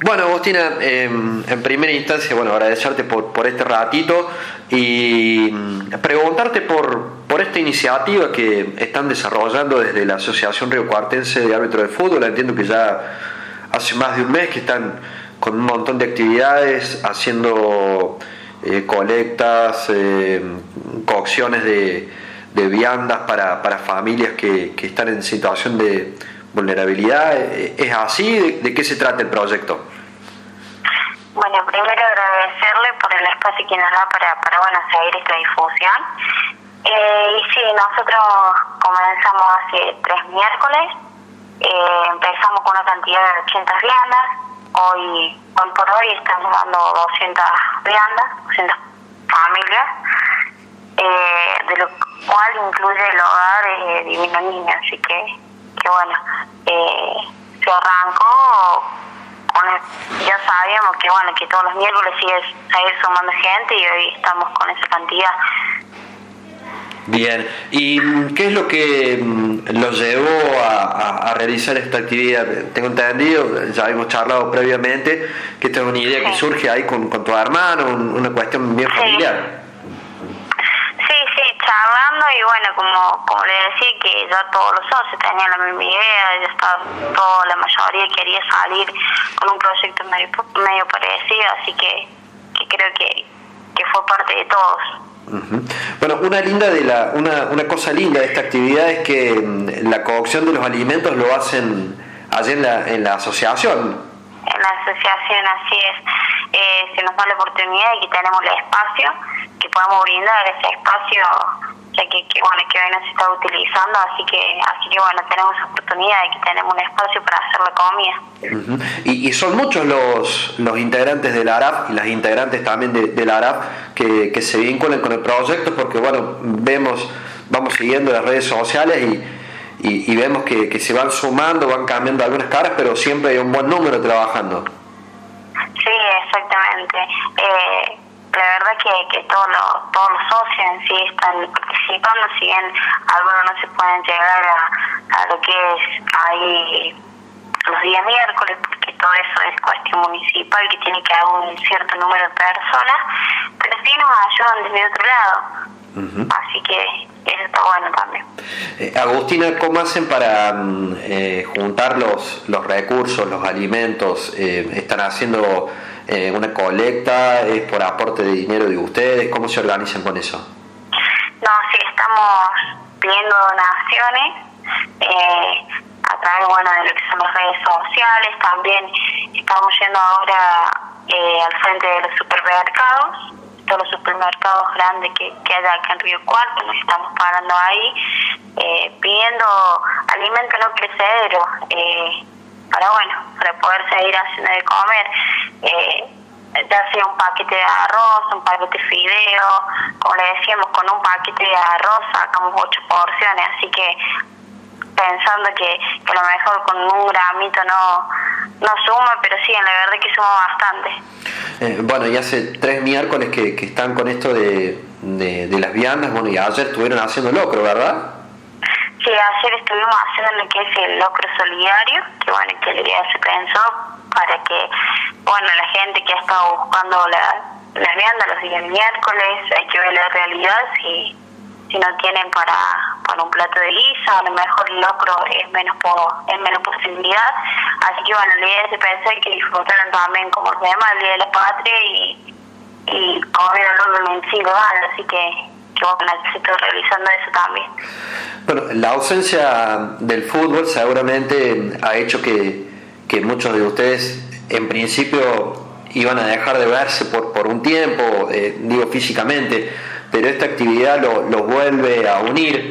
Bueno, Agustina, em, en primera instancia, bueno, agradecerte por, por este ratito y mm, preguntarte por, por esta iniciativa que están desarrollando desde la Asociación Río Cuartense de Árbitros de Fútbol. Entiendo que ya hace más de un mes que están con un montón de actividades, haciendo eh, colectas, eh, cocciones de, de viandas para, para familias que, que están en situación de vulnerabilidad. ¿Es así? ¿De, qué se trata el proyecto? Bueno, primero agradecerle por el espacio que nos da para, para bueno, seguir esta difusión. Eh, y sí, nosotros comenzamos hace tres miércoles, eh, empezamos con una cantidad de 80 viandas, hoy, hoy por hoy estamos dando 200 viandas, 200 familias, eh, de lo cual incluye el hogar de Divino Niño, así que que bueno, eh, se arrancó con ya sabíamos que bueno, que todos los miércoles sigue a ir sumando gente y hoy estamos con esa cantidad. Bien, ¿y qué es lo que mm, los llevó a, a, realizar esta actividad? Tengo entendido, ya hemos charlado previamente, que esta es una idea que surge ahí con, con tu hermano, una cuestión bien familiar y bueno, como, como le decía que ya todos los socios tenían la misma idea, ya estaba toda la mayoría quería salir con un proyecto medio, medio parecido, así que, que creo que, que fue parte de todos. Bueno, una linda de la, una, una cosa linda de esta actividad es que mm, la cocción de los alimentos lo hacen allí en la, en la asociación. En la asociación, así es. Eh, se nos da la oportunidad y que tenemos el espacio que podamos brindar ese espacio que, que, bueno que hoy no se está utilizando así que así que bueno tenemos oportunidad de que tenemos un espacio para hacer la comida y, y, son muchos los los integrantes del ARAF y las integrantes también de, del ARAF que, que se vinculan con el proyecto porque bueno vemos vamos siguiendo las redes sociales y y, y vemos que, que se van sumando, van cambiando algunas caras, pero siempre hay un buen número trabajando. Sí, exactamente. Eh, la verdad que, que todos, los, todos los socios en sí están participando, si bien algunos no se pueden llegar a, a lo que es ahí los días miércoles, porque todo eso es cuestión municipal que tiene que haber un cierto número de personas, pero sí nos ayudan desde otro lado. Así que eso está bueno también. Eh, Agustina, ¿cómo hacen para mm, eh, juntar los, los recursos, los alimentos? Eh, ¿Están haciendo eh, una colecta, es por aporte de dinero de ustedes, ¿cómo se organizan con eso? No, sí, estamos pidiendo donaciones eh, a través bueno, de lo que son las redes sociales, también estamos yendo ahora eh, al frente de los supermercados, todos los supermercados grandes que, que hay acá en Río Cuarto, nos estamos parando ahí, eh, pidiendo alimentos no. Eh, para bueno, para poder seguir haciendo de comer, eh, ya sea un paquete de arroz, un paquete de fideo, como le decíamos, con un paquete de arroz sacamos ocho porciones, así que pensando que, que a lo mejor con un gramito no, no suma, pero sí, en la verdad que suma bastante. Eh, bueno, y hace tres miércoles que, que están con esto de, de, de las viandas, bueno, y ayer estuvieron haciendo locro, ¿verdad? Sí, ayer estuvimos haciendo lo que es el locro solidario, que bueno, que la idea se pensó para que, bueno, la gente que ha estado buscando la, las viandas los días miércoles, hay que ver la realidad si, si no tienen para, para un plato de guisa, a lo mejor el locro es menos es menos posibilidad, así que bueno, la idea se pensó que disfrutaran también como se llama el Día de la Patria y, y comer el 25 años, así que que bueno, estoy realizando eso también. Bueno, la ausencia del fútbol seguramente ha hecho que, que muchos de ustedes en principio iban a dejar de verse por, por un tiempo, eh, digo físicamente, pero esta actividad los lo vuelve a unir.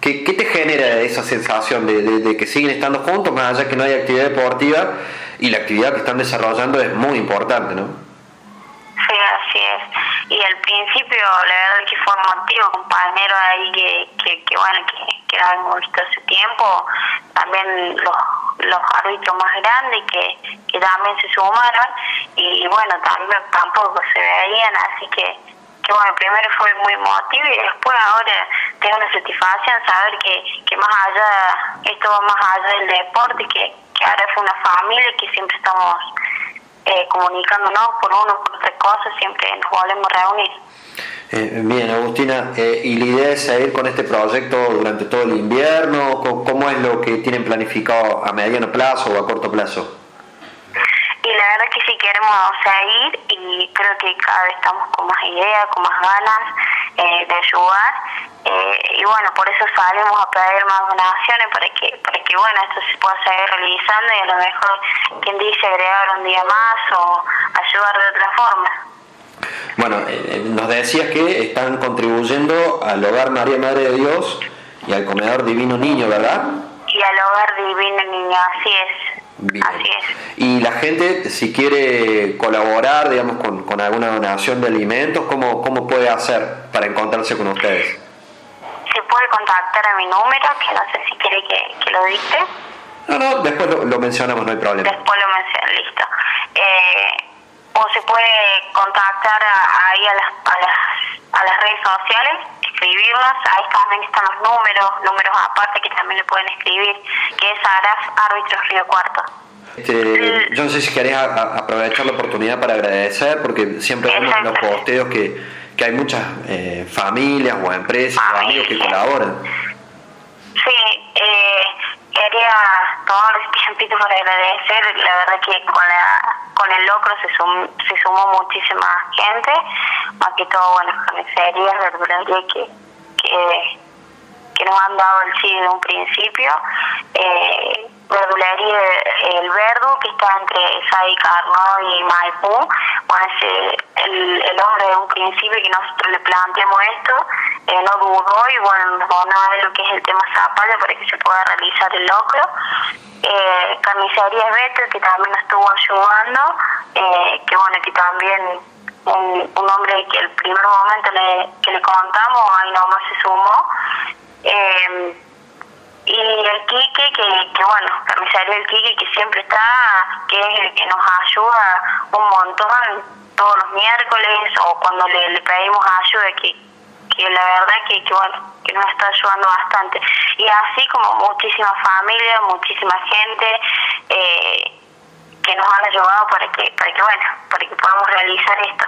¿Qué, ¿Qué, te genera esa sensación de, de, de, que siguen estando juntos, más allá que no hay actividad deportiva y la actividad que están desarrollando es muy importante, ¿no? Sí, así es y al principio la verdad que fue motivo compañero ahí que, que, que bueno que, que habíamos visto hace tiempo. También los los árbitros más grandes que, que también se sumaron. Y, bueno también tampoco se veían así que que bueno primero fue muy emotivo y después ahora tengo una satisfacción saber que, que más allá esto va más allá del deporte que, que ahora fue una familia que siempre estamos eh, comunicándonos por uno, por otra cosa, siempre nos volvemos a reunir. Eh, bien, Agustina, eh, ¿y la idea es seguir con este proyecto durante todo el invierno? ¿Cómo es lo que tienen planificado a mediano plazo o a corto plazo? Y la verdad que sí queremos seguir y creo que cada vez estamos con más ideas, con más ganas eh, de ayudar. y bueno, por eso salimos a pedir más donaciones para que, para que bueno, esto se pueda seguir realizando y a lo mejor quien dice agregar un día más o ayudar de otra forma. Bueno, eh, eh, nos decías que están contribuyendo al Hogar María Madre de Dios y al Comedor Divino Niño, ¿verdad? Y al Hogar Divino Niño, así es. Así es. Y la gente, si quiere colaborar, digamos, con, con alguna donación de alimentos, ¿cómo, ¿cómo puede hacer para encontrarse con ustedes? Se puede contactar a mi número, que no sé si quiere que, que lo dicte. No, no, después lo, lo mencionamos, no hay problema. Después lo menciono, listo. Eh, o se puede contactar ahí a las, a las, a las redes sociales, escribirlas, ahí también están los números, números aparte que también le pueden escribir, que es ARAF Árbitros Río Cuarto. Este, yo no sé si querés aprovechar la oportunidad para agradecer, porque siempre vemos en los posteos que, que hay muchas eh, familias o empresas o amigos que colaboran. Sí, eh, quería tomar este tiempito para agradecer, la verdad que con la con el locro se, se sumó muchísima gente, más que todo, bueno, carnicerías, verdulería que, que, que nos han dado el sí de un principio. Eh, verdulería El Verdo, que está entre Sai Carno y Maipú. Bueno, ese, el, el hombre de un principio que nosotros le planteamos esto, eh, no dudó y bueno, nos donó lo que es el tema zapallo para que se pueda realizar el locro. Eh, Carnicería Beto, que también estuvo ayudando, eh, que bueno, que también un, un hombre que el primer momento le, que le contamos, ahí nomás se sumó. Eh, y el Quique, que, que bueno, Carnicería El Quique, que siempre está, que es el que nos ayuda un montón todos los miércoles o cuando le, le pedimos ayuda, que, que la verdad que, que bueno, que nos está ayudando bastante. Y así como muchísimas familias, muchísima gente eh, que nos han ayudado para que, para que bueno, para que podamos realizar esto.